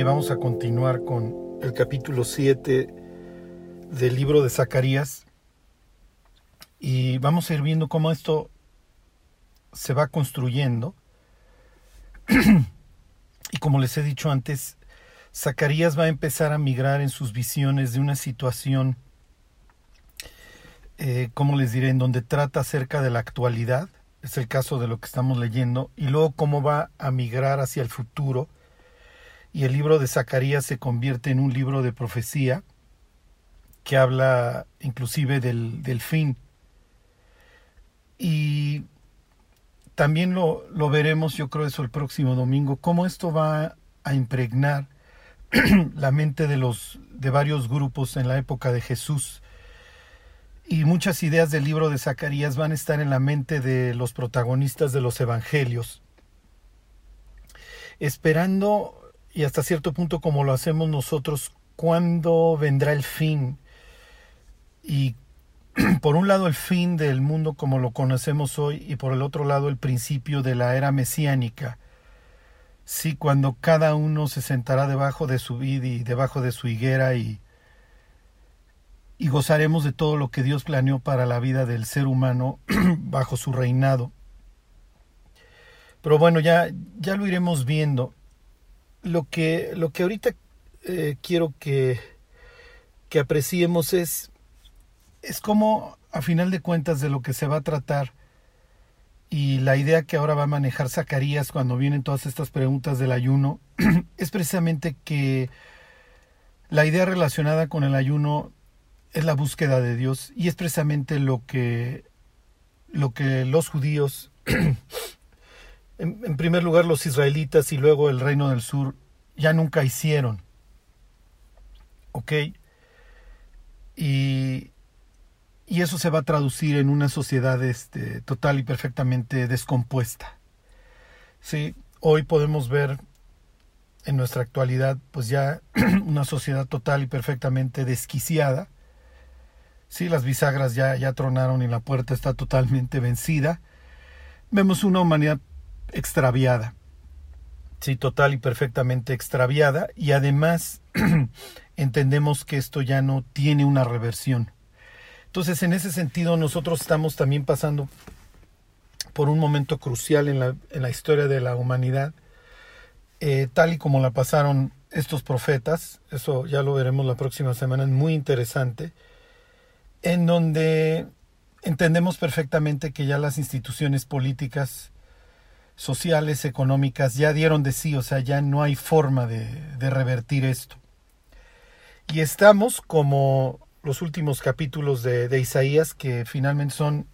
Vamos a continuar con el capítulo 7 del libro de Zacarías. Y vamos a ir viendo cómo esto se va construyendo. y como les he dicho antes, Zacarías va a empezar a migrar en sus visiones de una situación, eh, les diré, en donde trata acerca de la actualidad, es el caso de lo que estamos leyendo, y luego cómo va a migrar hacia el futuro, y el libro de Zacarías se convierte en un libro de profecía que habla inclusive del, del fin. Y también lo, lo, veremos, yo creo eso el próximo domingo, cómo esto va a impregnar la mente de los de varios grupos en la época de Jesús. Y muchas ideas del libro de Zacarías van a estar en la mente de los protagonistas de los evangelios, esperando y hasta cierto punto como lo hacemos nosotros, cuándo vendrá el fin. Y por un lado el fin del mundo como lo conocemos hoy y por el otro lado el principio de la era mesiánica. Sí, cuando cada uno se sentará debajo de su vid y debajo de su higuera y, y gozaremos de todo lo que Dios planeó para la vida del ser humano bajo su reinado. Pero bueno, ya, ya lo iremos viendo lo que, lo que ahorita eh, quiero que, que apreciemos es, es cómo, a final de cuentas, de lo que se va a tratar y la idea que ahora va a manejar Zacarías cuando vienen todas estas preguntas del ayuno es precisamente que la idea relacionada con el ayuno es la búsqueda de Dios y es precisamente lo que lo que los judíos en, primer lugar los israelitas y luego el reino del sur ya nunca hicieron. ¿Ok? Y, y eso se va a traducir en una sociedad este, total y perfectamente descompuesta. Sí, hoy podemos ver en nuestra actualidad pues ya una sociedad total y perfectamente desquiciada. Sí, las bisagras ya, ya tronaron y la puerta está totalmente vencida. Vemos una humanidad extraviada. Sí, total y perfectamente extraviada. Y además entendemos que esto ya no tiene una reversión. Entonces, en ese sentido, nosotros estamos también pasando por un momento crucial en la, en la historia de la humanidad, eh, tal y como la pasaron estos profetas, eso ya lo veremos la próxima semana, es muy interesante, en donde entendemos perfectamente que ya las instituciones políticas sociales, económicas, ya dieron de sí, o sea, ya no hay forma de, de revertir esto. Y estamos como los últimos capítulos de, de, Isaías, que finalmente son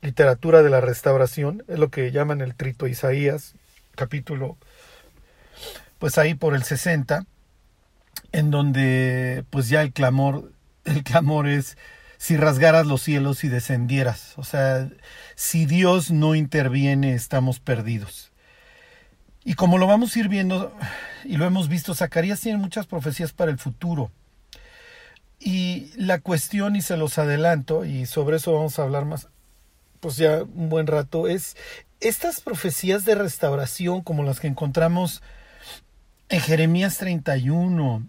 literatura de la restauración, es lo que llaman el trito Isaías, capítulo, pues ahí por el 60, en donde pues ya el clamor, el clamor es si rasgaras los cielos y descendieras. O sea, si Dios no interviene, estamos perdidos. Y como lo vamos a ir viendo, y lo hemos visto, Zacarías tiene muchas profecías para el futuro. Y la cuestión, y se los adelanto, y sobre eso vamos a hablar más, pues ya un buen rato, es estas profecías de restauración como las que encontramos en Jeremías 31,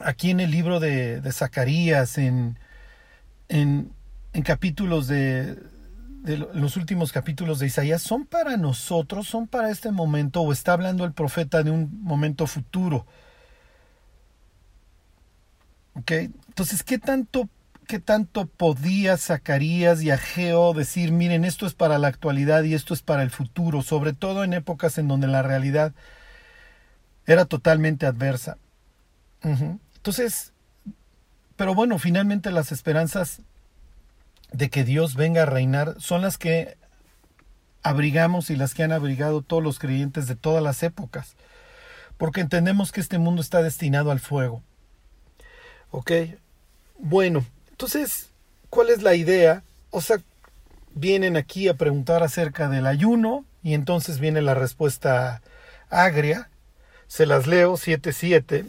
aquí en el libro de, de Zacarías, en, en, en capítulos de, los últimos capítulos de Isaías son para nosotros, son para este momento, o está hablando el profeta de un momento futuro. ¿Ok? Entonces, ¿qué tanto, qué tanto podía Zacarías y Ageo decir, miren, esto es para la actualidad y esto es para el futuro, sobre todo en épocas en donde la realidad era totalmente adversa? Entonces, pero bueno, finalmente las esperanzas de que Dios venga a reinar son las que abrigamos y las que han abrigado todos los creyentes de todas las épocas, porque entendemos que este mundo está destinado al fuego. ¿Ok? Bueno, entonces, ¿cuál es la idea? O sea, vienen aquí a preguntar acerca del ayuno y entonces viene la respuesta agria. Se las leo 7.7,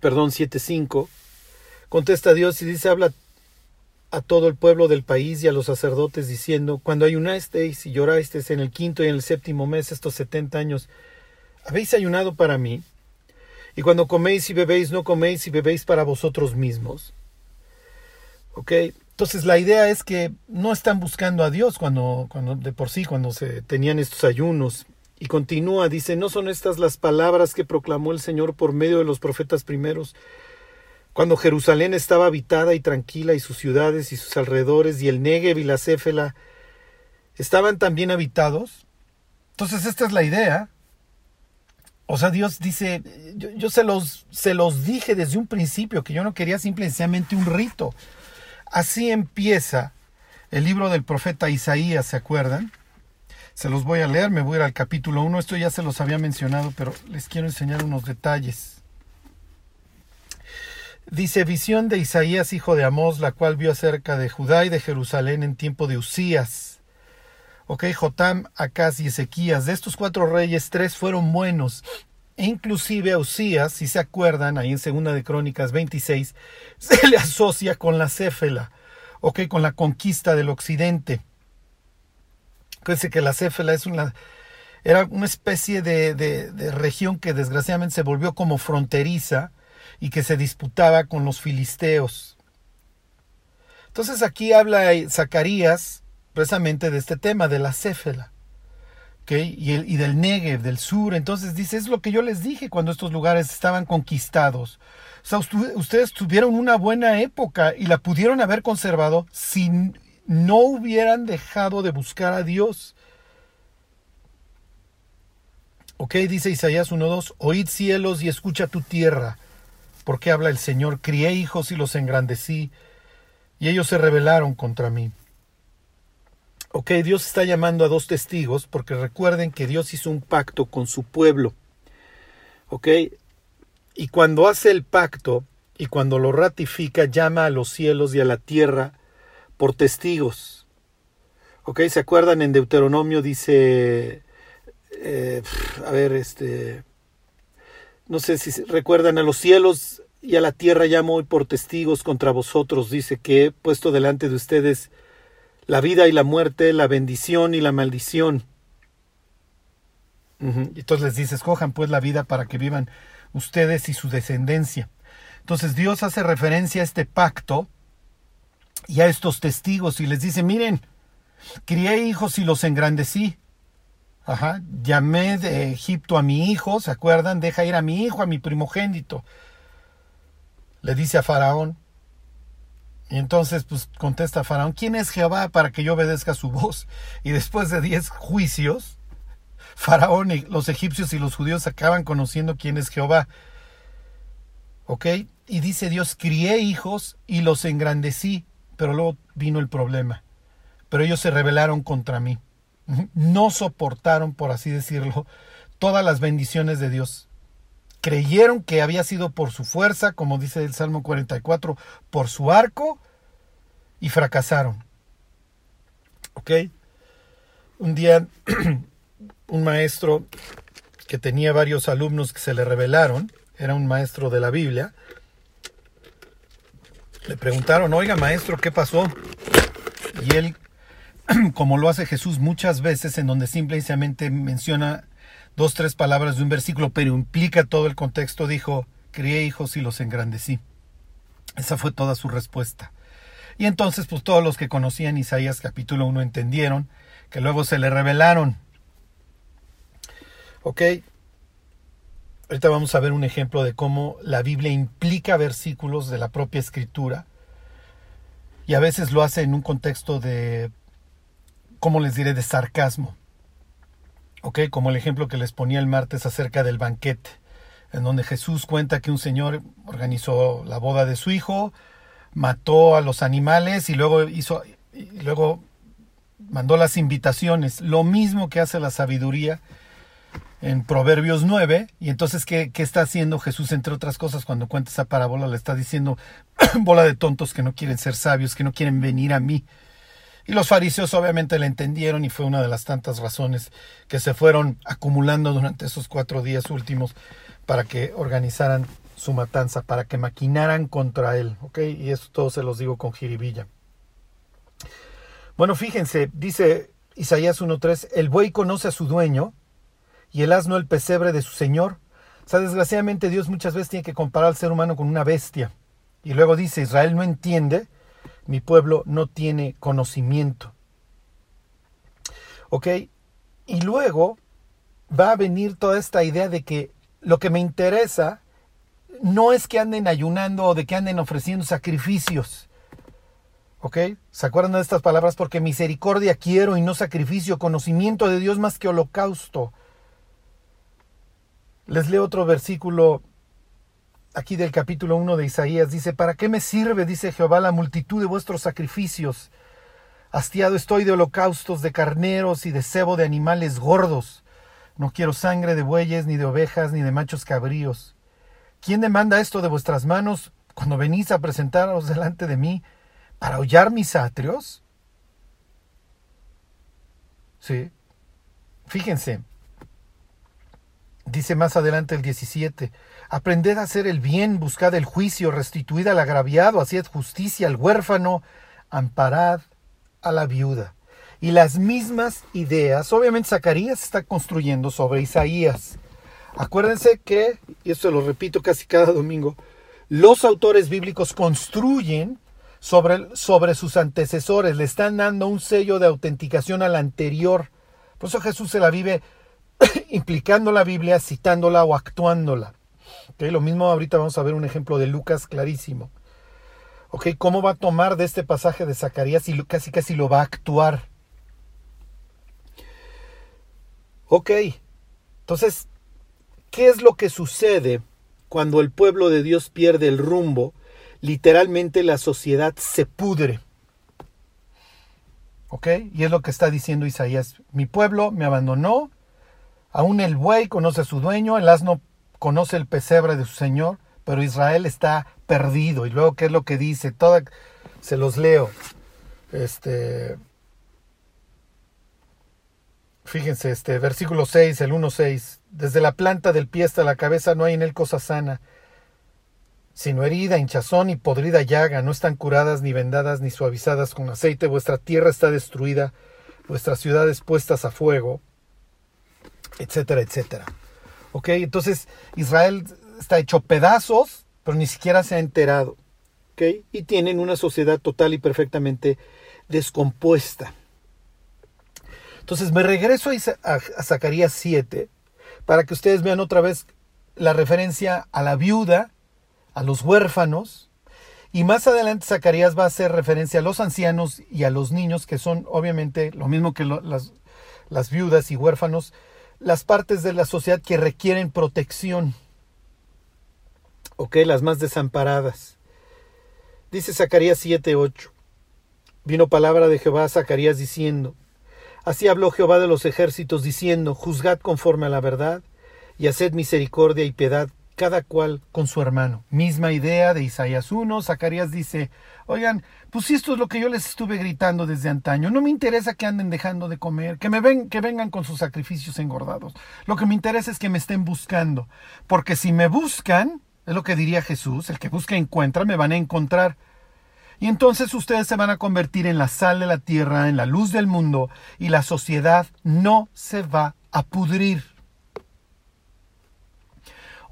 perdón, 7.5. Contesta Dios y dice, habla a todo el pueblo del país y a los sacerdotes diciendo, cuando ayunasteis y llorasteis en el quinto y en el séptimo mes estos setenta años, habéis ayunado para mí, y cuando coméis y bebéis, no coméis y bebéis para vosotros mismos. ¿Ok? Entonces la idea es que no están buscando a Dios cuando, cuando de por sí, cuando se tenían estos ayunos. Y continúa, dice, ¿no son estas las palabras que proclamó el Señor por medio de los profetas primeros? Cuando Jerusalén estaba habitada y tranquila y sus ciudades y sus alrededores y el Negev y la Céfela estaban también habitados. Entonces esta es la idea. O sea, Dios dice, yo, yo se, los, se los dije desde un principio que yo no quería simplemente un rito. Así empieza el libro del profeta Isaías, ¿se acuerdan? Se los voy a leer, me voy a ir al capítulo 1, esto ya se los había mencionado, pero les quiero enseñar unos detalles. Dice visión de Isaías, hijo de Amós, la cual vio acerca de Judá y de Jerusalén en tiempo de Usías. Ok, Jotam, Acaz y Ezequías. De estos cuatro reyes, tres fueron buenos. E inclusive a Usías, si se acuerdan, ahí en Segunda de Crónicas 26, se le asocia con la Céfela, ok, con la conquista del occidente. Fíjense que la Céfela era una especie de, de, región que desgraciadamente se volvió como fronteriza, y que se disputaba con los filisteos. Entonces aquí habla Zacarías precisamente de este tema, de la Céfela. Y, el, del Negev, del sur. Entonces dice, es lo que yo les dije cuando estos lugares estaban conquistados. O sea, ustedes tuvieron una buena época y la pudieron haber conservado si no hubieran dejado de buscar a Dios. Ok, dice Isaías 1.2, oíd cielos y escucha tu tierra porque habla el Señor, crié hijos y los engrandecí, y ellos se rebelaron contra mí. Ok, Dios está llamando a dos testigos, porque recuerden que Dios hizo un pacto con su pueblo. Ok, y cuando hace el pacto y cuando lo ratifica, llama a los cielos y a la tierra por testigos. Ok, ¿se acuerdan en Deuteronomio? Dice, eh, a ver, este, no sé si recuerdan, a los cielos y a la tierra llamo hoy por testigos contra vosotros, dice que he puesto delante de ustedes la vida y la muerte, la bendición y la maldición. Entonces les dice, escojan pues la vida para que vivan ustedes y su descendencia. Entonces Dios hace referencia a este pacto y a estos testigos y les dice, miren, crié hijos y los engrandecí. Ajá, llamé de Egipto a mi hijo, ¿se acuerdan? Deja ir a mi hijo, a mi primogénito. Le dice a Faraón. Y entonces, pues contesta Faraón, ¿quién es Jehová para que yo obedezca su voz? Y después de diez juicios, Faraón y los egipcios y los judíos acaban conociendo quién es Jehová. ¿Ok? Y dice Dios, crié hijos y los engrandecí, pero luego vino el problema. Pero ellos se rebelaron contra mí no soportaron, por así decirlo, todas las bendiciones de Dios. Creyeron que había sido por su fuerza, como dice el Salmo 44, por su arco, y fracasaron. ¿Ok? Un día, un maestro que tenía varios alumnos que se le revelaron, era un maestro de la Biblia, le preguntaron, oiga maestro, ¿qué pasó? Y él como lo hace Jesús muchas veces, en donde simplemente menciona dos, tres palabras de un versículo, pero implica todo el contexto, dijo, crié hijos y los engrandecí. Esa fue toda su respuesta. Y entonces, pues todos los que conocían Isaías capítulo 1 entendieron que luego se le revelaron. ¿Ok? Ahorita vamos a ver un ejemplo de cómo la Biblia implica versículos de la propia escritura y a veces lo hace en un contexto de ¿cómo les diré?, de sarcasmo. ¿Ok? Como el ejemplo que les ponía el martes acerca del banquete, en donde Jesús cuenta que un señor organizó la boda de su hijo, mató a los animales y luego hizo, y luego mandó las invitaciones, lo mismo que hace la sabiduría en Proverbios 9, y entonces, ¿qué, ¿qué, está haciendo Jesús, entre otras cosas, cuando cuenta esa parábola? Le está diciendo, bola de tontos que no quieren ser sabios, que no quieren venir a mí. Y los fariseos obviamente le entendieron y fue una de las tantas razones que se fueron acumulando durante esos cuatro días últimos para que organizaran su matanza, para que maquinaran contra él. Y eso todo se los digo con jiribilla. Bueno, fíjense, dice Isaías 1.3, el buey conoce a su dueño y el asno el pesebre de su señor. O sea, desgraciadamente Dios muchas veces tiene que comparar al ser humano con una bestia. Y luego dice, Israel no entiende, mi pueblo no tiene conocimiento. ¿Ok? Y luego va a venir toda esta idea de que lo que me interesa no es que anden ayunando o de que anden ofreciendo sacrificios. ¿Ok? ¿Se acuerdan de estas palabras? Porque misericordia quiero y no sacrificio, conocimiento de Dios más que holocausto. Les leo otro versículo aquí del capítulo 1 de Isaías. Dice, ¿para qué me sirve, dice Jehová, la multitud de vuestros sacrificios? Hastiado estoy de holocaustos, de carneros y de cebo de animales gordos. No quiero sangre de bueyes, ni de ovejas, ni de machos cabríos. ¿Quién demanda esto de vuestras manos cuando venís a presentaros delante de mí para hollar mis atrios? Sí. Fíjense, Dice más adelante el 17, aprended a hacer el bien, buscad el juicio, restituid al agraviado, haced justicia al huérfano, amparad a la viuda. Y las mismas ideas, obviamente Zacarías está construyendo sobre Isaías. Acuérdense que, y esto lo repito casi cada domingo, los autores bíblicos construyen sobre, sobre sus antecesores, le están dando un sello de autenticación al anterior. Por eso Jesús se la vive implicando la Biblia, citándola o actuándola. Lo mismo ahorita vamos a ver un ejemplo de Lucas clarísimo. Okay, ¿Cómo va a tomar de este pasaje de Zacarías y casi casi lo va a actuar? Ok, entonces, ¿qué es lo que sucede cuando el pueblo de Dios pierde el rumbo? Literalmente la sociedad se pudre. ¿Ok? Y es lo que está diciendo Isaías. Mi pueblo me abandonó, Aún el buey conoce a su dueño, el asno conoce el pesebre de su señor, pero Israel está perdido. Y luego, ¿qué es lo que dice? Toda, se los leo. Este, fíjense, este, versículo 6, el 1.6. Desde la planta del pie hasta la cabeza no hay en él cosa sana, sino herida, hinchazón y podrida llaga. No están curadas, ni vendadas, ni suavizadas con aceite. Vuestra tierra está destruida, vuestras ciudades puestas a fuego etcétera, etcétera. ¿Ok? Entonces Israel está hecho pedazos, pero ni siquiera se ha enterado. ¿Ok? Y tienen una sociedad total y perfectamente descompuesta. Entonces me regreso a, Zacarías 7 para que ustedes vean otra vez la referencia a la viuda, a los huérfanos, y más adelante Zacarías va a hacer referencia a los ancianos y a los niños, que son obviamente lo mismo que las viudas y huérfanos, las partes de la sociedad que requieren protección. Ok, las más desamparadas. Dice Zacarías 7:8. Vino palabra de Jehová a Zacarías diciendo: Así habló Jehová de los ejércitos diciendo: Juzgad conforme a la verdad y haced misericordia y piedad cada cual con su hermano. Misma idea de Isaías 1. Zacarías dice: Oigan, pues esto es lo que yo les estuve gritando desde antaño, no me interesa que anden dejando de comer, que me ven, que vengan con sus sacrificios engordados. Lo que me interesa es que me estén buscando, porque si me buscan, es lo que diría Jesús, el que busca encuentra, me van a encontrar. Y entonces ustedes se van a convertir en la sal de la tierra, en la luz del mundo, y la sociedad no se va a pudrir.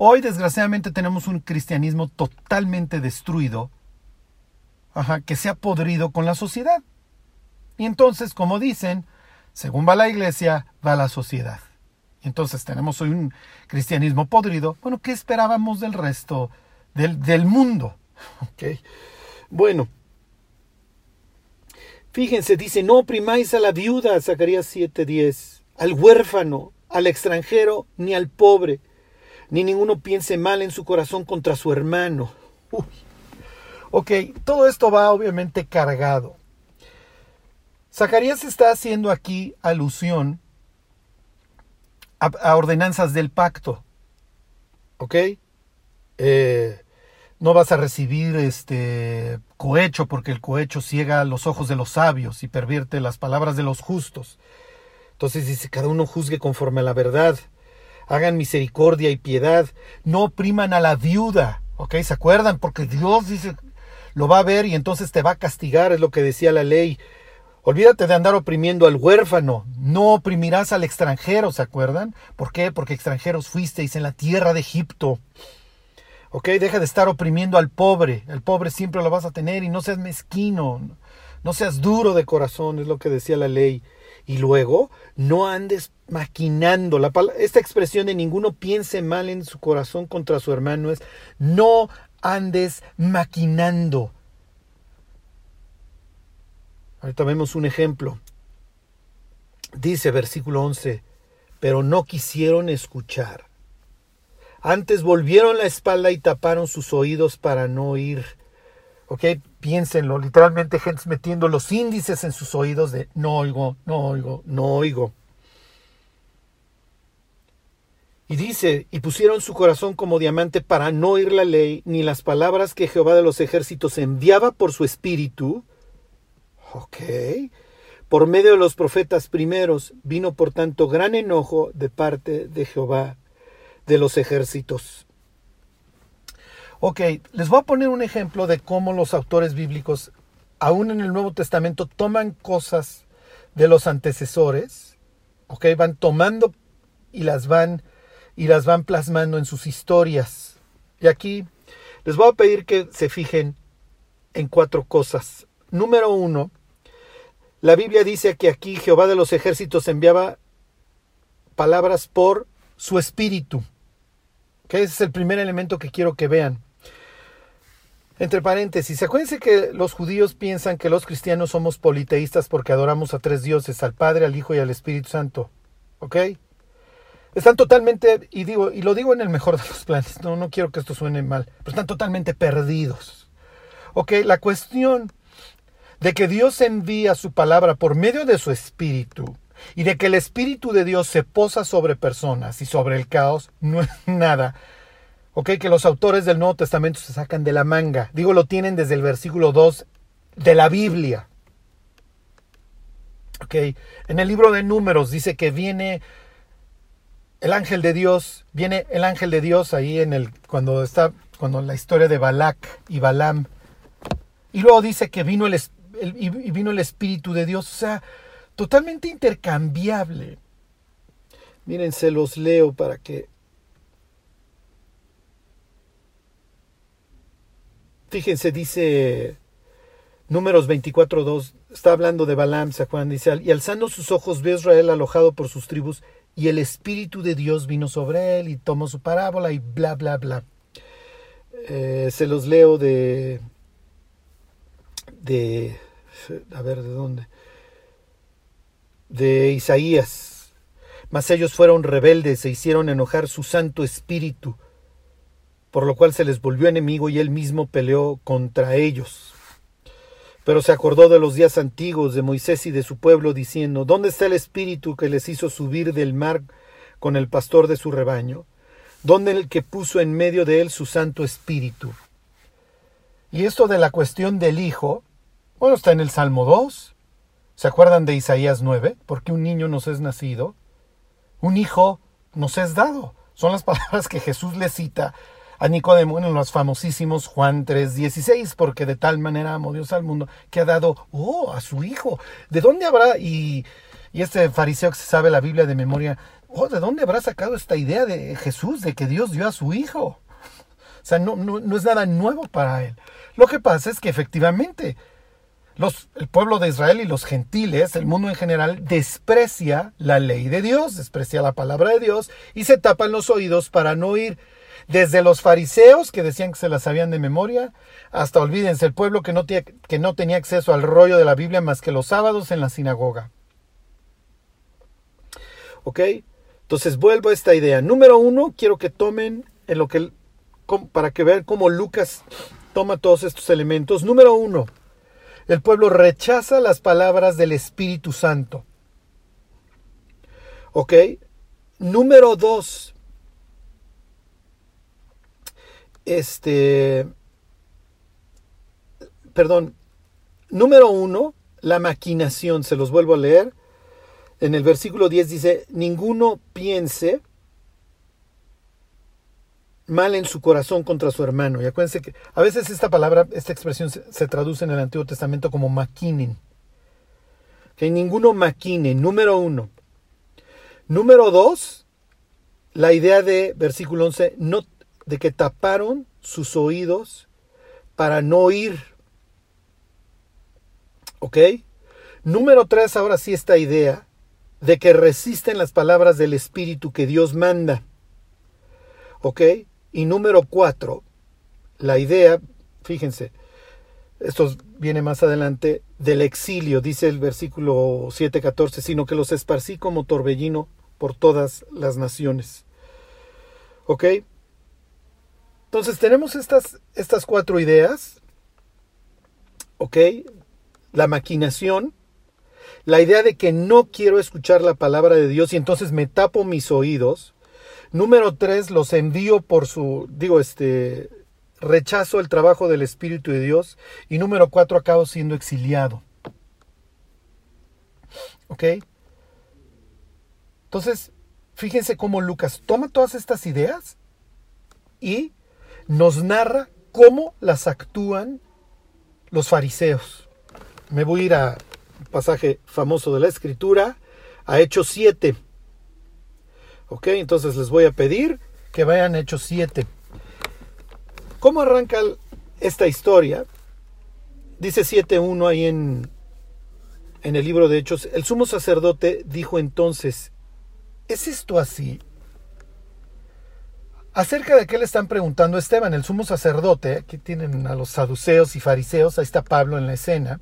Hoy desgraciadamente tenemos un cristianismo totalmente destruido que se ha podrido con la sociedad. Y entonces, como dicen, según va la iglesia, va la sociedad. Entonces tenemos hoy un cristianismo podrido. Bueno, ¿qué esperábamos del resto del, mundo? Bueno, fíjense, dice, no oprimáis a la viuda, Zacarías 7:10, al huérfano, al extranjero, ni al pobre, ni ninguno piense mal en su corazón contra su hermano. Uy. Ok, todo esto va obviamente cargado. Zacarías está haciendo aquí alusión a, ordenanzas del pacto. ¿Ok? Eh, no vas a recibir este cohecho porque el cohecho ciega los ojos de los sabios y pervierte las palabras de los justos. Entonces dice, cada uno juzgue conforme a la verdad. Hagan misericordia y piedad. No opriman a la viuda. ¿Ok? ¿Se acuerdan? Porque Dios dice, lo va a ver y entonces te va a castigar, es lo que decía la ley. Olvídate de andar oprimiendo al huérfano. No oprimirás al extranjero, ¿se acuerdan? ¿Por qué? Porque extranjeros fuisteis en la tierra de Egipto. ¿Ok? Deja de estar oprimiendo al pobre. El pobre siempre lo vas a tener y no seas mezquino. No seas duro de corazón, es lo que decía la ley. Y luego, no andes maquinando. La, esta expresión de ninguno piense mal en su corazón contra su hermano es no andes maquinando. Ahorita vemos un ejemplo. Dice versículo 11, pero no quisieron escuchar. Antes volvieron la espalda y taparon sus oídos para no oír. ¿Ok? Piénsenlo, literalmente gente metiendo los índices en sus oídos de no oigo, no oigo, no oigo. Y dice, y pusieron su corazón como diamante para no oír la ley, ni las palabras que Jehová de los ejércitos enviaba por su espíritu, Ok. Por medio de los profetas primeros vino por tanto gran enojo de parte de Jehová de los ejércitos. Ok, les voy a poner un ejemplo de cómo los autores bíblicos, aún en el Nuevo Testamento, toman cosas de los antecesores, ok, van tomando y las van y las van plasmando en sus historias. Y aquí les voy a pedir que se fijen en cuatro cosas. Número uno, la Biblia dice que aquí Jehová de los ejércitos enviaba palabras por su espíritu. Que ese es el primer elemento que quiero que vean. Entre paréntesis, acuérdense que los judíos piensan que los cristianos somos politeístas porque adoramos a tres dioses, al Padre, al Hijo y al Espíritu Santo. ¿Ok? Están totalmente, y digo, y lo digo en el mejor de los planes, no, no quiero que esto suene mal, pero están totalmente perdidos. Ok, la cuestión de que Dios envía su palabra por medio de su espíritu y de que el espíritu de Dios se posa sobre personas y sobre el caos, no es nada. Ok, que los autores del Nuevo Testamento se sacan de la manga. Digo, lo tienen desde el versículo 2 de la Biblia. Ok, en el libro de Números dice que viene el ángel de Dios, viene el ángel de Dios ahí en el cuando está cuando la historia de Balac y Balaam. Y luego dice que vino el y vino el Espíritu de Dios. O sea, totalmente intercambiable. Miren, se los leo para que... Fíjense, dice Números 24.2, está hablando de Balaam, ¿se acuerdan? Dice, y alzando sus ojos ve Israel alojado por sus tribus, y el Espíritu de Dios vino sobre él y tomó su parábola y bla, bla, bla. Eh, se los leo de de, a ver, ¿de dónde? De Isaías. Mas ellos fueron rebeldes e hicieron enojar su Santo Espíritu, por lo cual se les volvió enemigo y él mismo peleó contra ellos. Pero se acordó de los días antiguos de Moisés y de su pueblo, diciendo, ¿Dónde está el Espíritu que les hizo subir del mar con el pastor de su rebaño? ¿Dónde el que puso en medio de él su Santo Espíritu? Y esto de la cuestión del Hijo, bueno, está en el Salmo 2. ¿Se acuerdan de Isaías 9? Porque un niño nos es nacido, un hijo nos es dado. Son las palabras que Jesús le cita a Nicodemo en los famosísimos Juan 3:16, porque de tal manera amó Dios al mundo que ha dado, oh, a su hijo. ¿De dónde habrá? Y, y este fariseo que se sabe la Biblia de memoria, oh, ¿de dónde habrá sacado esta idea de Jesús, de que Dios dio a su hijo? O sea, no, no, es nada nuevo para él. Lo que pasa es que efectivamente los, el pueblo de Israel y los gentiles, el mundo en general, desprecia la ley de Dios, desprecia la palabra de Dios y se tapan los oídos para no oír. Desde los fariseos que decían que se las sabían de memoria, hasta olvídense, el pueblo que no, que no tenía acceso al rollo de la Biblia más que los sábados en la sinagoga. ¿Ok? Entonces vuelvo a esta idea. Número uno, quiero que tomen en lo que para que vean cómo Lucas toma todos estos elementos. Número uno, el pueblo rechaza las palabras del Espíritu Santo. ¿Ok? Número dos, este, perdón, número uno, la maquinación, se los vuelvo a leer. En el versículo 10 dice, ninguno piense mal en su corazón contra su hermano. Y acuérdense que a veces esta palabra, esta expresión se, traduce en el Antiguo Testamento como maquinen. Que ninguno maquine, número uno. Número dos, la idea de versículo 11, no, de que taparon sus oídos para no oír. ¿Ok? Número tres, ahora sí esta idea de que resisten las palabras del Espíritu que Dios manda. ¿Ok? Y número cuatro, la idea, fíjense, esto viene más adelante, del exilio, dice el versículo 7:14, sino que los esparcí como torbellino por todas las naciones. ¿Ok? Entonces tenemos estas, estas cuatro ideas. ¿Ok? La maquinación, la idea de que no quiero escuchar la palabra de Dios y entonces me tapo mis oídos. Número tres, los envío por su, digo, este, rechazo el trabajo del Espíritu de Dios. Y número cuatro, acabo siendo exiliado. ¿Ok? Entonces, fíjense cómo Lucas toma todas estas ideas y nos narra cómo las actúan los fariseos. Me voy a ir a un pasaje famoso de la Escritura, a Hechos 7. Ok, entonces les voy a pedir que vayan a Hechos 7. ¿Cómo arranca esta historia? Dice 7.1 ahí en, en el libro de Hechos. El sumo sacerdote dijo entonces, ¿es esto así? Acerca de qué le están preguntando Esteban, el sumo sacerdote, aquí tienen a los saduceos y fariseos, ahí está Pablo en la escena,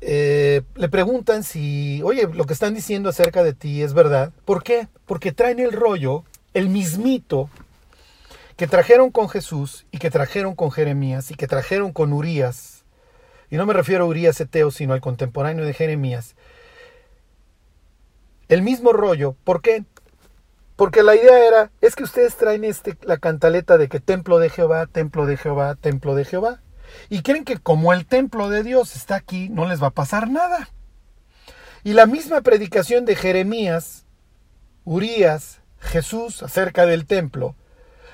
eh, le preguntan si, oye, lo que están diciendo acerca de ti es verdad. ¿Por qué? Porque traen el rollo, el mismito que trajeron con Jesús y que trajeron con Jeremías y que trajeron con Urias, y no me refiero a Urias Eteo, sino al contemporáneo de Jeremías, el mismo rollo, ¿por qué? Porque la idea era, es que ustedes traen este, la cantaleta de que templo de Jehová, templo de Jehová, templo de Jehová, y creen que como el templo de Dios está aquí, no les va a pasar nada. Y la misma predicación de Jeremías, Urias, Jesús acerca del templo,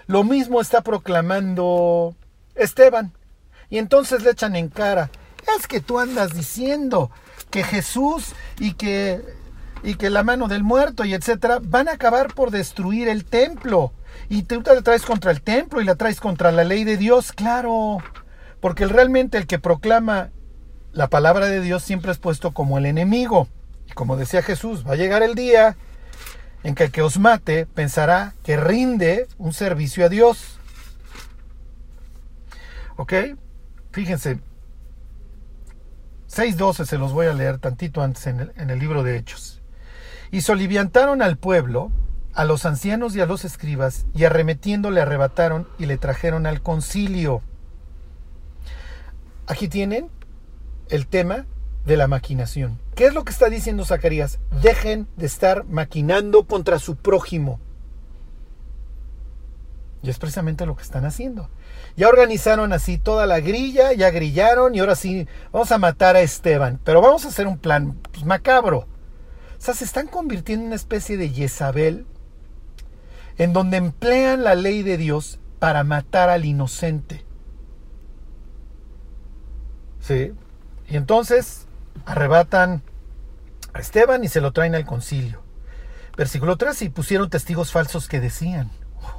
lo mismo está proclamando Esteban. Y entonces le echan en cara, es que tú andas diciendo que Jesús y que y que la mano del muerto y etcétera van a acabar por destruir el templo. Y tú te la traes contra el templo y la traes contra la ley de Dios, claro. Porque realmente el que proclama la palabra de Dios siempre es puesto como el enemigo. Y como decía Jesús, va a llegar el día en que el que os mate pensará que rinde un servicio a Dios. ¿Ok? Fíjense, 6.12 se los voy a leer tantito antes en el, en el libro de Hechos. Y soliviantaron al pueblo, a los ancianos y a los escribas, y arremetiendo le arrebataron y le trajeron al concilio. Aquí tienen el tema de la maquinación. ¿Qué es lo que está diciendo Zacarías? Dejen de estar maquinando contra su prójimo. Y es precisamente lo que están haciendo. Ya organizaron así toda la grilla, ya grillaron y ahora sí vamos a matar a Esteban. Pero vamos a hacer un plan pues, macabro. O sea, se están convirtiendo en una especie de Jezabel en donde emplean la ley de Dios para matar al inocente. ¿Sí? Y entonces arrebatan a Esteban y se lo traen al concilio. Versículo 3, y pusieron testigos falsos que decían.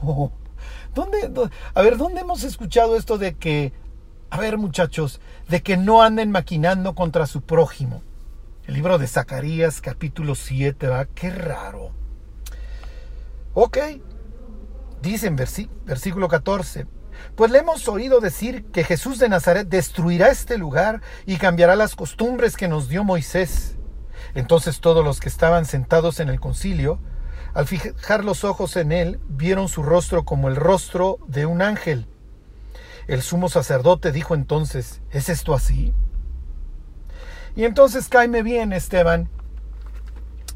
Oh, ¿dónde, a ver, ¿dónde hemos escuchado esto de que, a ver muchachos, de que no anden maquinando contra su prójimo? El libro de Zacarías capítulo 7, ¿va? Qué raro. Ok, dice en versículo 14, pues le hemos oído decir que Jesús de Nazaret destruirá este lugar y cambiará las costumbres que nos dio Moisés. Entonces todos los que estaban sentados en el concilio, al fijar los ojos en él, vieron su rostro como el rostro de un ángel. El sumo sacerdote dijo entonces, ¿es esto así? Y entonces cáeme bien, Esteban,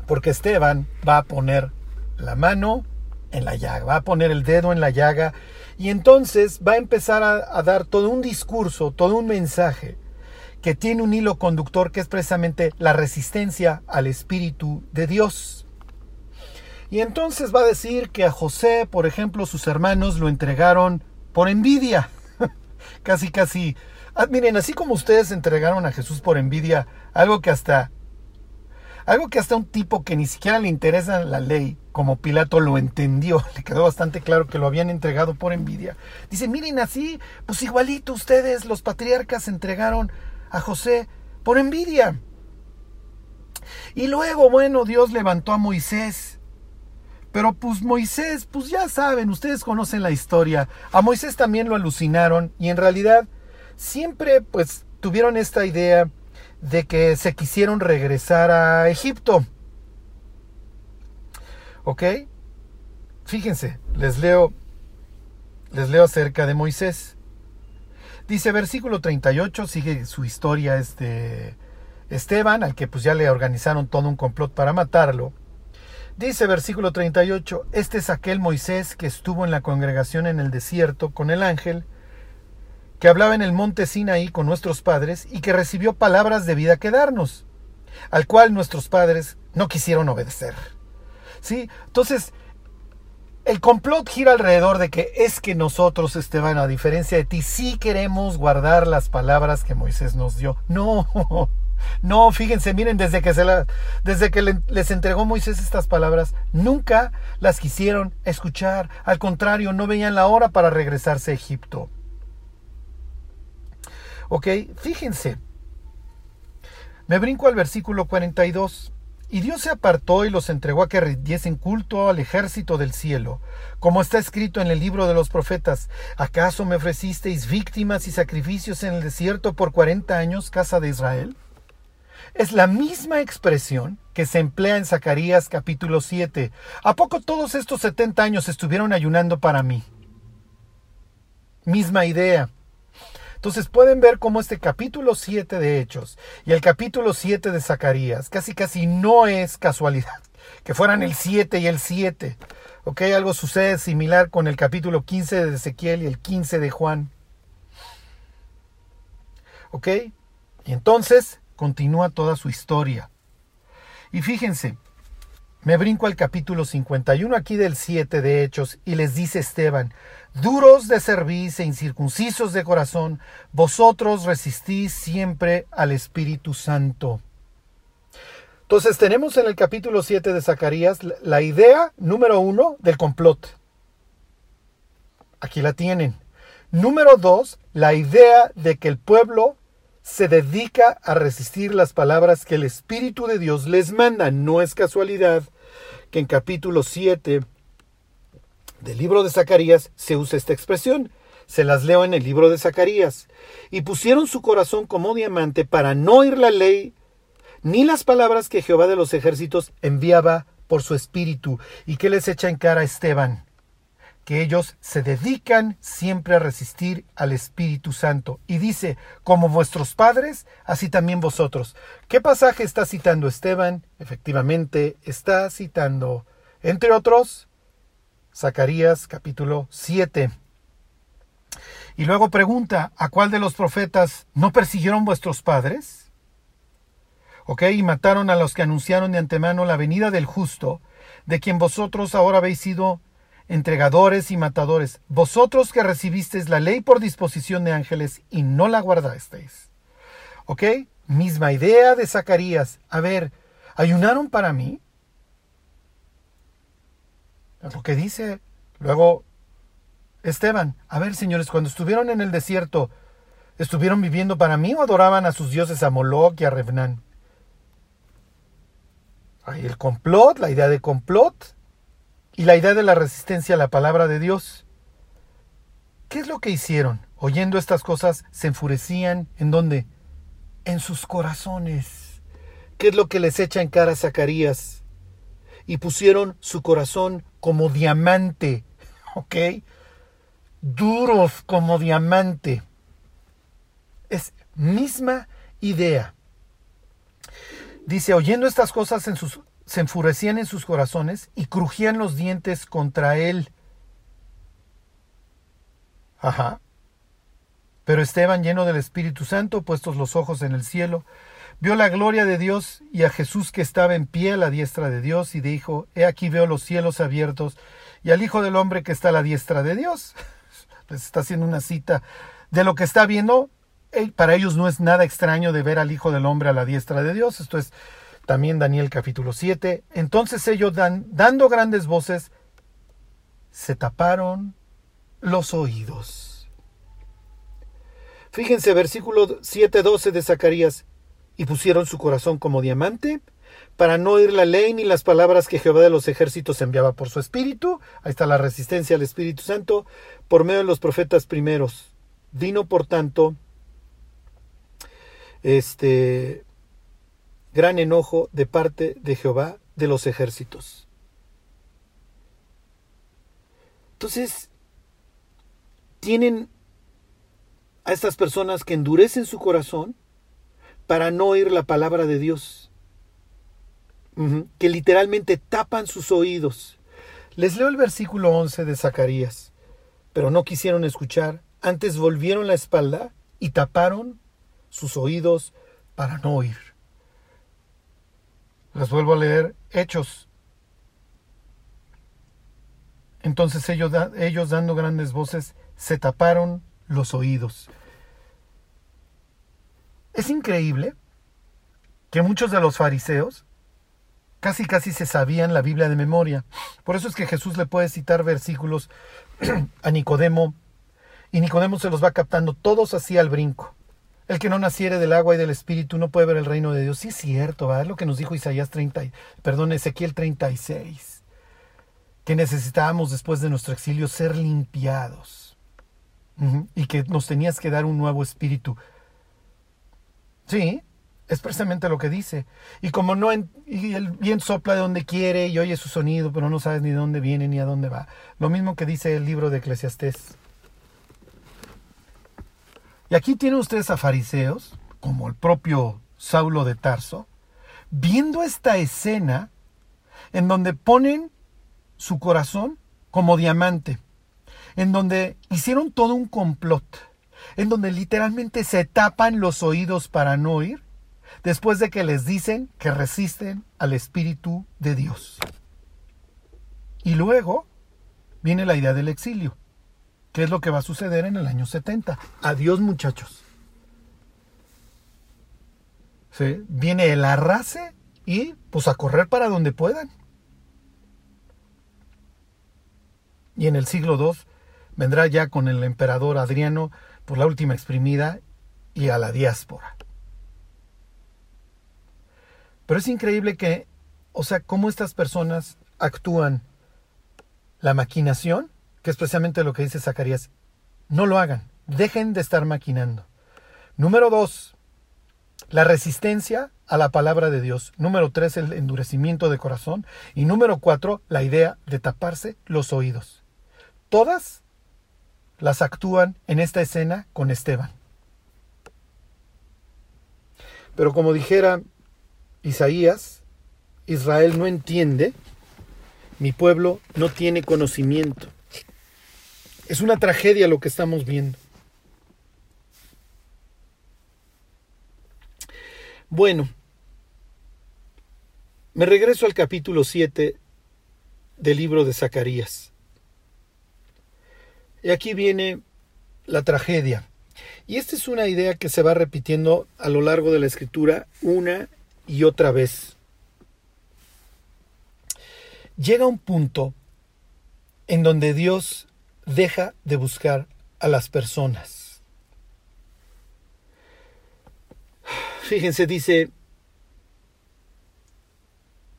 porque Esteban va a poner la mano en la llaga, va a poner el dedo en la llaga y entonces va a empezar a, a, dar todo un discurso, todo un mensaje que tiene un hilo conductor que es precisamente la resistencia al Espíritu de Dios. Y entonces va a decir que a José, por ejemplo, sus hermanos lo entregaron por envidia, casi casi Ah, miren, así como ustedes entregaron a Jesús por envidia, algo que hasta algo que hasta un tipo que ni siquiera le interesa la ley, como Pilato lo entendió, le quedó bastante claro que lo habían entregado por envidia. Dice, miren así, pues igualito ustedes, los patriarcas, entregaron a José por envidia. Y luego, bueno, Dios levantó a Moisés. Pero pues Moisés, pues ya saben, ustedes conocen la historia. A Moisés también lo alucinaron y en realidad siempre pues tuvieron esta idea de que se quisieron regresar a Egipto. ¿Ok? Fíjense, les leo, les leo acerca de Moisés. Dice versículo 38, sigue su historia este Esteban, al que pues ya le organizaron todo un complot para matarlo. Dice versículo 38, este es aquel Moisés que estuvo en la congregación en el desierto con el ángel, que hablaba en el monte Sinaí con nuestros padres y que recibió palabras de vida que darnos, al cual nuestros padres no quisieron obedecer. ¿Sí? Entonces, el complot gira alrededor de que es que nosotros, Esteban, a diferencia de ti, sí queremos guardar las palabras que Moisés nos dio. No, no, fíjense, miren, desde que, se desde que les entregó Moisés estas palabras, nunca las quisieron escuchar. Al contrario, no veían la hora para regresarse a Egipto. Ok, fíjense. Me brinco al versículo 42. Y Dios se apartó y los entregó a que rindiesen culto al ejército del cielo, como está escrito en el libro de los profetas. ¿Acaso me ofrecisteis víctimas y sacrificios en el desierto por cuarenta años, casa de Israel? Es la misma expresión que se emplea en Zacarías capítulo 7. ¿A poco todos estos setenta años estuvieron ayunando para mí? Misma idea. Entonces pueden ver cómo este capítulo 7 de Hechos y el capítulo 7 de Zacarías casi casi no es casualidad que fueran el 7 y el 7. ¿Ok? Algo sucede similar con el capítulo 15 de Ezequiel y el 15 de Juan. ¿Ok? Y entonces continúa toda su historia. Y fíjense, me brinco al capítulo 51 aquí del 7 de Hechos y les dice Esteban, duros de cerviz e incircuncisos de corazón, vosotros resistís siempre al Espíritu Santo. Entonces tenemos en el capítulo 7 de Zacarías la idea número uno del complot. Aquí la tienen. Número dos, la idea de que el pueblo se dedica a resistir las palabras que el Espíritu de Dios les manda. No es casualidad que en capítulo 7 del libro de Zacarías se usa esta expresión. Se las leo en el libro de Zacarías. Y pusieron su corazón como diamante para no oír la ley ni las palabras que Jehová de los ejércitos enviaba por su espíritu. ¿Y que les echa en cara a Esteban? que ellos se dedican siempre a resistir al Espíritu Santo. Y dice, como vuestros padres, así también vosotros. ¿Qué pasaje está citando Esteban? Efectivamente, está citando, entre otros, Zacarías capítulo 7. Y luego pregunta, ¿a cuál de los profetas no persiguieron vuestros padres? ¿Ok? Y mataron a los que anunciaron de antemano la venida del justo, de quien vosotros ahora habéis sido entregadores y matadores, vosotros que recibisteis la ley por disposición de ángeles y no la guardasteis. ¿Ok? Misma idea de Zacarías. A ver, ¿ayunaron para mí? Lo que dice. Luego, Esteban, a ver, señores, cuando estuvieron en el desierto, ¿estuvieron viviendo para mí o adoraban a sus dioses a Moloch y a Revnán? Hay el complot, la idea de complot y la idea de la resistencia a la palabra de Dios. ¿Qué es lo que hicieron? Oyendo estas cosas, se enfurecían. ¿En dónde? En sus corazones. ¿Qué es lo que les echa en cara a Zacarías? Y pusieron su corazón como diamante. ¿Ok? Duros como diamante. Es misma idea. Dice, oyendo estas cosas en sus se enfurecían en sus corazones y crujían los dientes contra él. Ajá. Pero Esteban, lleno del Espíritu Santo, puestos los ojos en el cielo, vio la gloria de Dios y a Jesús que estaba en pie a la diestra de Dios y dijo, He aquí veo los cielos abiertos y al Hijo del Hombre que está a la diestra de Dios. Les está haciendo una cita de lo que está viendo para ellos no es nada extraño de ver al Hijo del Hombre a la diestra de Dios. Esto es también Daniel capítulo 7. Entonces ellos dan, dando grandes voces, se taparon los oídos. Fíjense, versículo 7.12 de Zacarías. Y pusieron su corazón como diamante para no oír la ley ni las palabras que Jehová de los ejércitos enviaba por su espíritu. Ahí está la resistencia al Espíritu Santo por medio de los profetas primeros. Vino, por tanto, este gran enojo de parte de Jehová de los ejércitos. Entonces, tienen a estas personas que endurecen su corazón para no oír la palabra de Dios, que literalmente tapan sus oídos. Les leo el versículo 11 de Zacarías, pero no quisieron escuchar, antes volvieron la espalda y taparon sus oídos para no oír. Les vuelvo a leer Hechos. Entonces ellos, ellos dando grandes voces se taparon los oídos. Es increíble que muchos de los fariseos casi casi se sabían la Biblia de memoria. Por eso es que Jesús le puede citar versículos a Nicodemo y Nicodemo se los va captando todos así al brinco. El que no naciere del agua y del espíritu no puede ver el reino de Dios. Sí es cierto, ¿verdad? Lo que nos dijo Isaías 30, perdón, Ezequiel 36. Que necesitábamos después de nuestro exilio ser limpiados. Y que nos tenías que dar un nuevo espíritu. Sí, es precisamente lo que dice. Y como no, y el viento sopla de donde quiere y oye su sonido, pero no sabes ni de dónde viene ni a dónde va. Lo mismo que dice el libro de Eclesiastés. Y aquí tienen ustedes a fariseos, como el propio Saulo de Tarso, viendo esta escena en donde ponen su corazón como diamante, en donde hicieron todo un complot, en donde literalmente se tapan los oídos para no oír, después de que les dicen que resisten al Espíritu de Dios. Y luego viene la idea del exilio. ¿Qué es lo que va a suceder en el año 70? Adiós muchachos. ¿Sí? Viene el arrase y pues a correr para donde puedan. Y en el siglo II vendrá ya con el emperador Adriano por la última exprimida y a la diáspora. Pero es increíble que, o sea, cómo estas personas actúan la maquinación que es precisamente lo que dice Zacarías. No lo hagan, dejen de estar maquinando. Número dos, la resistencia a la palabra de Dios. Número tres, el endurecimiento de corazón. Y número cuatro, la idea de taparse los oídos. Todas las actúan en esta escena con Esteban. Pero como dijera Isaías, Israel no entiende, mi pueblo no tiene conocimiento. Es una tragedia lo que estamos viendo. Bueno, me regreso al capítulo 7 del libro de Zacarías. Y aquí viene la tragedia. Y esta es una idea que se va repitiendo a lo largo de la escritura una y otra vez. Llega un punto en donde Dios deja de buscar a las personas. Fíjense, dice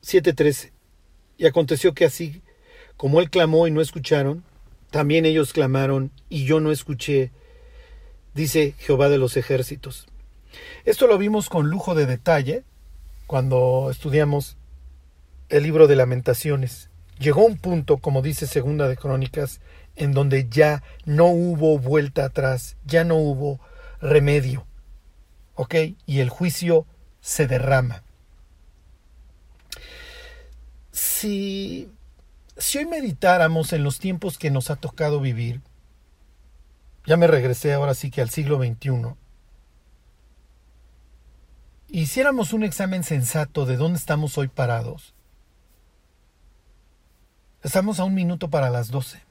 7.13, y aconteció que así como él clamó y no escucharon, también ellos clamaron y yo no escuché, dice Jehová de los ejércitos. Esto lo vimos con lujo de detalle cuando estudiamos el libro de lamentaciones. Llegó un punto, como dice Segunda de Crónicas, en donde ya no hubo vuelta atrás, ya no hubo remedio. ¿Ok? Y el juicio se derrama. Si, si hoy meditáramos en los tiempos que nos ha tocado vivir, ya me regresé ahora sí que al siglo XXI, hiciéramos un examen sensato de dónde estamos hoy parados, estamos a un minuto para las doce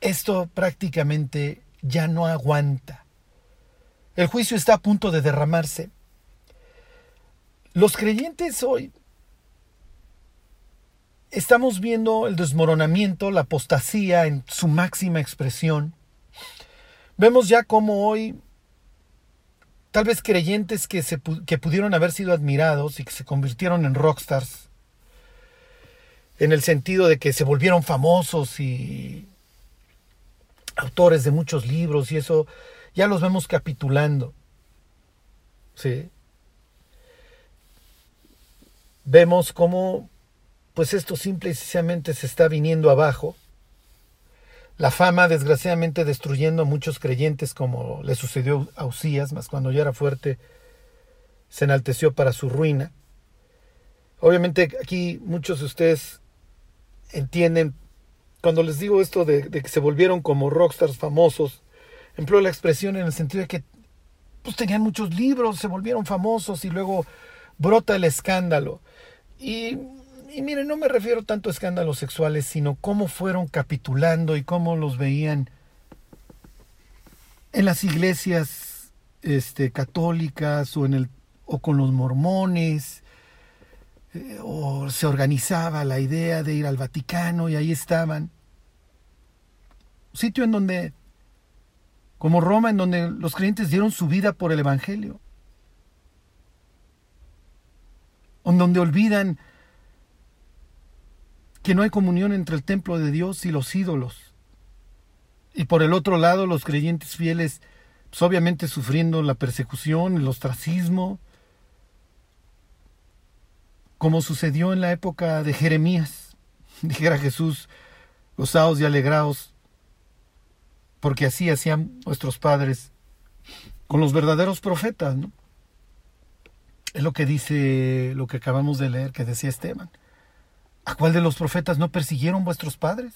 esto prácticamente ya no aguanta. El juicio está a punto de derramarse. Los creyentes hoy estamos viendo el desmoronamiento, la apostasía en su máxima expresión. Vemos ya cómo hoy tal vez creyentes que, que pudieron haber sido admirados y que se convirtieron en rockstars, en el sentido de que se volvieron famosos y autores de muchos libros y eso ya los vemos capitulando. ¿Sí? Vemos cómo pues esto simple y sencillamente se está viniendo abajo. La fama, desgraciadamente, destruyendo a muchos creyentes, como le sucedió a Usías, mas cuando ya era fuerte, se enalteció para su ruina. Obviamente, aquí muchos de ustedes entienden, cuando les digo esto de, que se volvieron como rockstars famosos, empleo la expresión en el sentido de que pues, tenían muchos libros, se volvieron famosos y luego brota el escándalo. Y y miren, no me refiero tanto a escándalos sexuales, sino cómo fueron capitulando y cómo los veían en las iglesias este, católicas o, en el, o con los mormones, eh, o se organizaba la idea de ir al Vaticano y ahí estaban. Sitio en donde, como Roma, en donde los creyentes dieron su vida por el Evangelio. En donde olvidan que no hay comunión entre el templo de Dios y los ídolos. Y por el otro lado, los creyentes fieles, pues obviamente sufriendo la persecución, el ostracismo, como sucedió en la época de Jeremías. Dijera Jesús, gozaos y alegraos, porque así hacían nuestros padres con los verdaderos profetas, ¿no? Es lo que dice, lo que acabamos de leer, que decía Esteban. ¿A cuál de los profetas no persiguieron vuestros padres?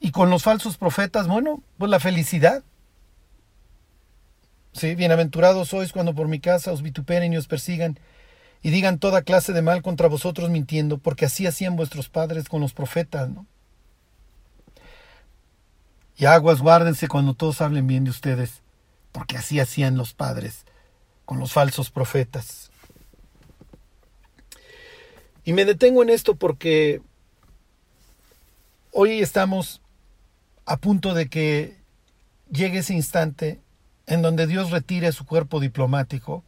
Y con los falsos profetas, bueno, pues la felicidad. Sí, bienaventurados sois cuando por mi casa os vituperen y os persigan y digan toda clase de mal contra vosotros mintiendo, porque así hacían vuestros padres con los profetas, ¿no? Y aguas guárdense cuando todos hablen bien de ustedes, porque así hacían los padres con los falsos profetas. Y me detengo en esto porque hoy estamos a punto de que llegue ese instante en donde Dios retire su cuerpo diplomático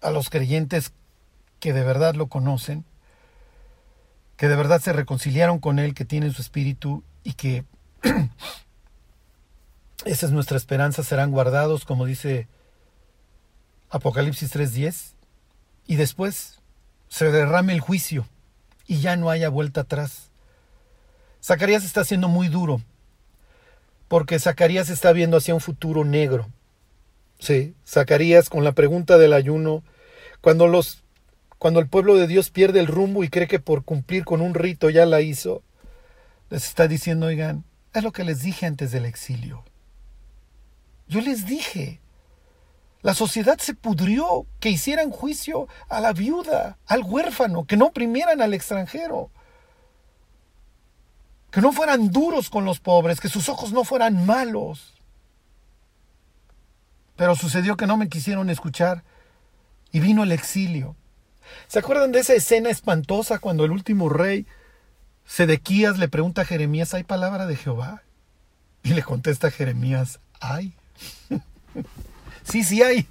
a los creyentes que de verdad lo conocen, que de verdad se reconciliaron con Él, que tienen su espíritu y que esa es nuestra esperanza, serán guardados, como dice Apocalipsis 3.10 y después se derrame el juicio y ya no haya vuelta atrás. Zacarías está siendo muy duro, porque Zacarías está viendo hacia un futuro negro. Sí, Zacarías con la pregunta del ayuno, cuando los cuando el pueblo de Dios pierde el rumbo y cree que por cumplir con un rito ya la hizo, les está diciendo, oigan, es lo que les dije antes del exilio. Yo les dije, la sociedad se pudrió, que hicieran juicio a la viuda, al huérfano, que no oprimieran al extranjero, que no fueran duros con los pobres, que sus ojos no fueran malos. Pero sucedió que no me quisieron escuchar y vino el exilio. ¿Se acuerdan de esa escena espantosa cuando el último rey, Sedequías, le pregunta a Jeremías, ¿hay palabra de Jehová? Y le contesta Jeremías, ¿hay? Sí, sí hay.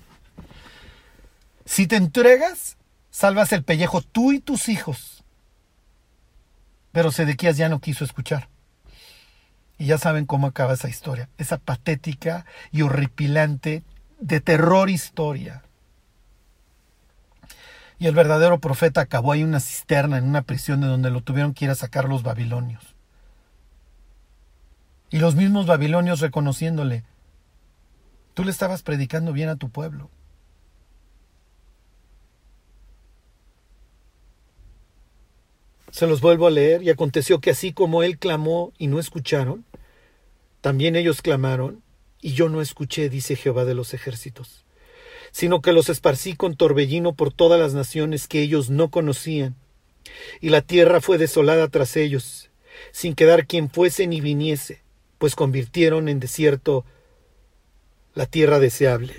Si te entregas, salvas el pellejo tú y tus hijos. Pero Sedequías ya no quiso escuchar. Y ya saben cómo acaba esa historia, esa patética y horripilante de terror historia. Y el verdadero profeta acabó ahí en una cisterna, en una prisión de donde lo tuvieron que ir a sacar los babilonios. Y los mismos babilonios reconociéndole, Tú le estabas predicando bien a tu pueblo. Se los vuelvo a leer, y aconteció que así como él clamó y no escucharon, también ellos clamaron, y yo no escuché, dice Jehová de los ejércitos, sino que los esparcí con torbellino por todas las naciones que ellos no conocían, y la tierra fue desolada tras ellos, sin quedar quien fuese ni viniese, pues convirtieron en desierto la tierra deseable.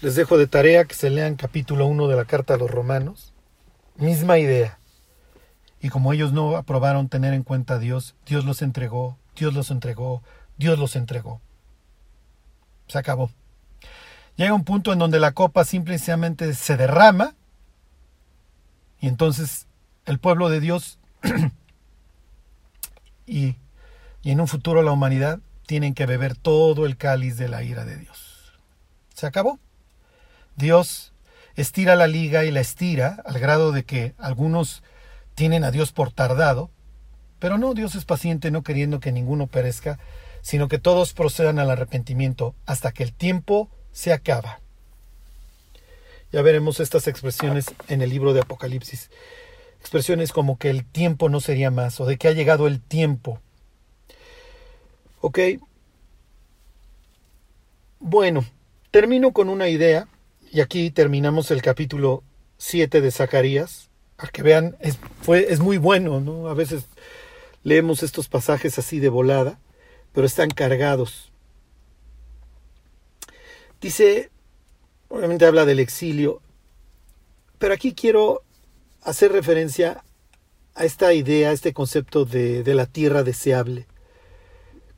Les dejo de tarea que se lean capítulo 1 de la carta a los romanos. Misma idea. Y como ellos no aprobaron tener en cuenta a Dios, Dios los entregó, Dios los entregó, Dios los entregó. Se acabó. Llega un punto en donde la copa simplemente se derrama y entonces el pueblo de Dios y, y en un futuro la humanidad tienen que beber todo el cáliz de la ira de Dios. Se acabó. Dios estira la liga y la estira al grado de que algunos tienen a Dios por tardado, pero no, Dios es paciente no queriendo que ninguno perezca, sino que todos procedan al arrepentimiento hasta que el tiempo se acaba. Ya veremos estas expresiones en el libro de Apocalipsis. Expresiones como que el tiempo no sería más o de que ha llegado el tiempo. Ok. Bueno, termino con una idea y aquí terminamos el capítulo 7 de Zacarías. Para que vean, es, muy bueno, ¿no? A veces leemos estos pasajes así de volada, pero están cargados. Dice, obviamente habla del exilio, pero aquí quiero hacer referencia a esta idea, a este concepto de la tierra deseable.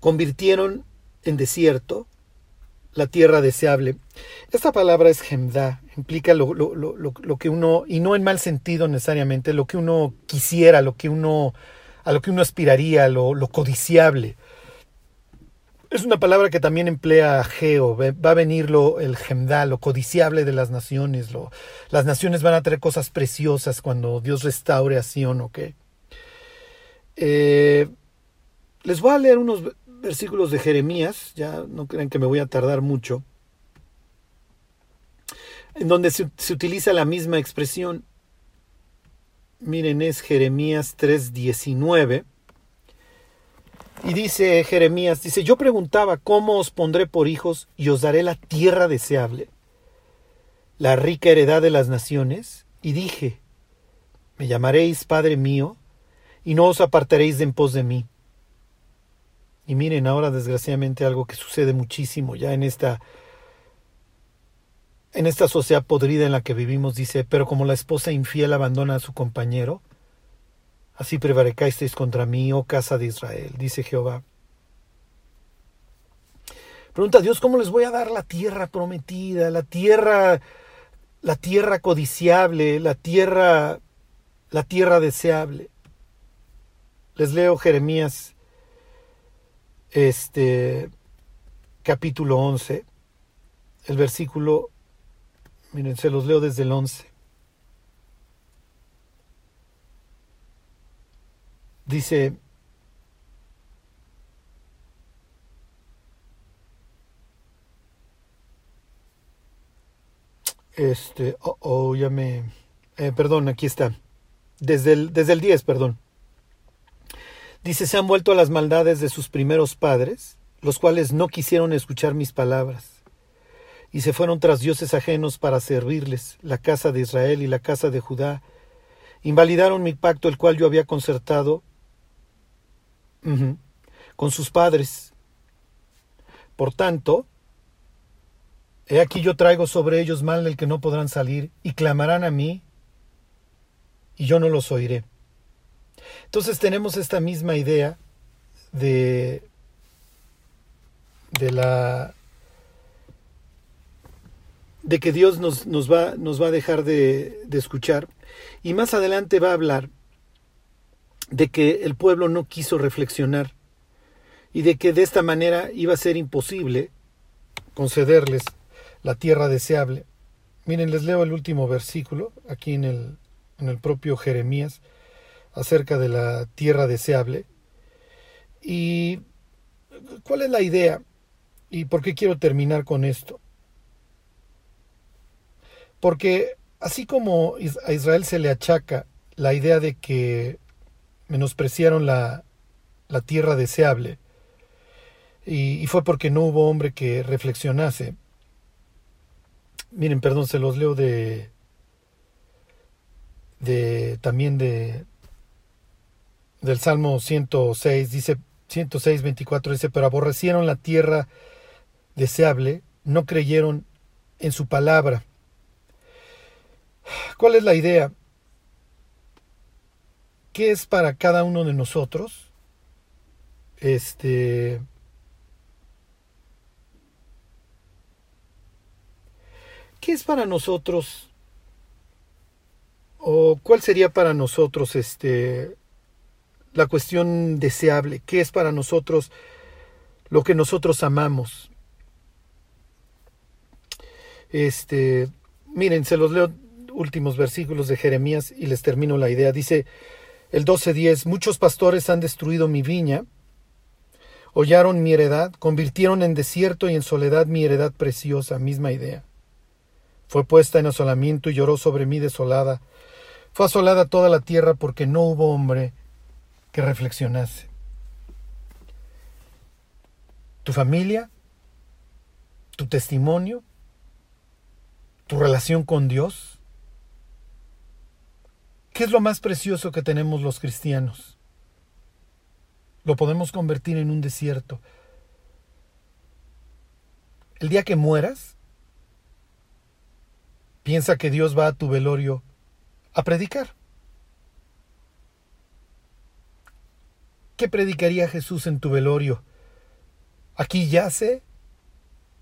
Convirtieron en desierto la tierra deseable. Esta palabra es gemda, implica lo, lo, lo, lo, que uno, y no en mal sentido necesariamente, lo que uno quisiera, lo que uno, a lo que uno aspiraría, lo, codiciable. Es una palabra que también emplea Geo, va a venir lo, el gemda, lo codiciable de las naciones. Las naciones van a traer cosas preciosas cuando Dios restaure a Sion, ¿ok? Eh, les voy a leer unos versículos de Jeremías, ya no crean que me voy a tardar mucho, en donde se, utiliza la misma expresión. Miren, es Jeremías 3:19. Y dice Jeremías, dice, yo preguntaba, ¿cómo os pondré por hijos y os daré la tierra deseable, la rica heredad de las naciones? Y dije, me llamaréis Padre mío, y no os apartaréis de en pos de mí. Y miren ahora desgraciadamente algo que sucede muchísimo ya en esta en esta sociedad podrida en la que vivimos dice, pero como la esposa infiel abandona a su compañero, así prevaricasteis contra mí, oh casa de Israel, dice Jehová. Pregunta Dios, ¿cómo les voy a dar la tierra prometida, la tierra la tierra codiciable, la tierra la tierra deseable? Les leo Jeremías este capítulo 11, el versículo, miren, se los leo desde el 11. Dice, este, oh, oh ya me, eh, perdón, aquí está, desde el, desde el 10, perdón. Dice, se han vuelto a las maldades de sus primeros padres, los cuales no quisieron escuchar mis palabras, y se fueron tras dioses ajenos para servirles, la casa de Israel y la casa de Judá. Invalidaron mi pacto, el cual yo había concertado con sus padres. Por tanto, he aquí yo traigo sobre ellos mal del que no podrán salir, y clamarán a mí, y yo no los oiré. Entonces tenemos esta misma idea de, de la de que Dios nos, nos, va, nos va a dejar de, de escuchar. Y más adelante va a hablar de que el pueblo no quiso reflexionar y de que de esta manera iba a ser imposible concederles la tierra deseable. Miren, les leo el último versículo aquí en el, en el propio Jeremías acerca de la tierra deseable. ¿Y cuál es la idea? ¿Y por qué quiero terminar con esto? Porque así como a Israel se le achaca la idea de que menospreciaron la, la tierra deseable, y, fue porque no hubo hombre que reflexionase. Miren, perdón, se los leo de, de también de, del Salmo 106, dice 106, 24, dice, pero aborrecieron la tierra deseable, no creyeron en su palabra. ¿Cuál es la idea? ¿Qué es para cada uno de nosotros? Este. ¿Qué es para nosotros? ¿O cuál sería para nosotros este la cuestión deseable? ¿Qué es para nosotros lo que nosotros amamos? Este, miren, se los leo últimos versículos de Jeremías y les termino la idea. Dice el 12:10, muchos pastores han destruido mi viña, hollaron mi heredad, convirtieron en desierto y en soledad mi heredad preciosa, misma idea. Fue puesta en asolamiento y lloró sobre mí desolada. Fue asolada toda la tierra porque no hubo hombre que reflexionase. Tu familia, tu testimonio, tu relación con Dios, ¿Qué es lo más precioso que tenemos los cristianos? Lo podemos convertir en un desierto. El día que mueras, piensa que Dios va a tu velorio a predicar. ¿Qué predicaría Jesús en tu velorio? Aquí yace,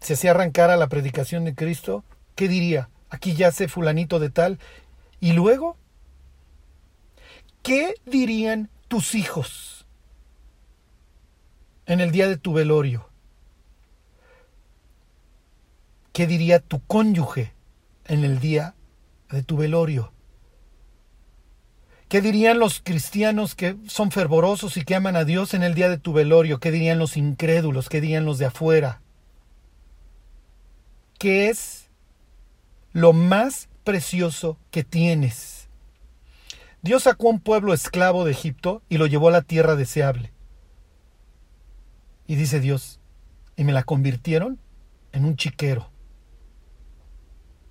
si se arrancara la predicación de Cristo, ¿qué diría? Aquí yace fulanito de tal, y luego ¿Qué dirían tus hijos en el día de tu velorio? ¿Qué diría tu cónyuge en el día de tu velorio? ¿Qué dirían los cristianos que son fervorosos y que aman a Dios en el día de tu velorio? ¿Qué dirían los incrédulos? ¿Qué dirían los de afuera? ¿Qué es lo más precioso que tienes? Dios sacó a un pueblo esclavo de Egipto y lo llevó a la tierra deseable. Y dice Dios, y me la convirtieron en un chiquero.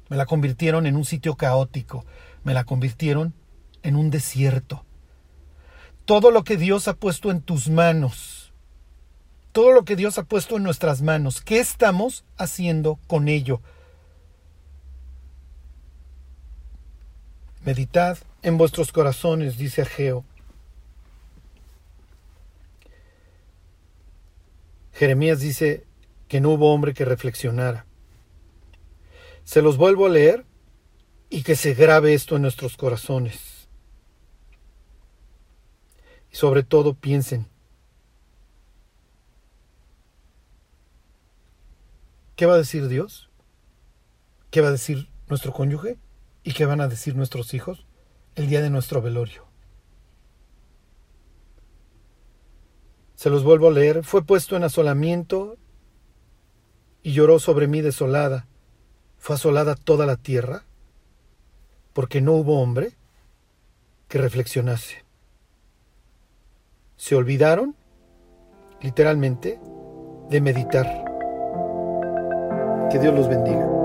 Me la convirtieron en un sitio caótico. Me la convirtieron en un desierto. Todo lo que Dios ha puesto en tus manos, todo lo que Dios ha puesto en nuestras manos, ¿qué estamos haciendo con ello? Meditad en vuestros corazones, dice Ageo. Jeremías dice que no hubo hombre que reflexionara. Se los vuelvo a leer y que se grabe esto en nuestros corazones. Sobre todo piensen, ¿qué va a decir Dios? ¿Qué va a decir nuestro cónyuge? ¿Y qué van a decir nuestros hijos el día de nuestro velorio? Se los vuelvo a leer. Fue puesto en asolamiento y lloró sobre mí desolada. Fue asolada toda la tierra, porque no hubo hombre que reflexionase. Se olvidaron, literalmente, de meditar. Que Dios los bendiga.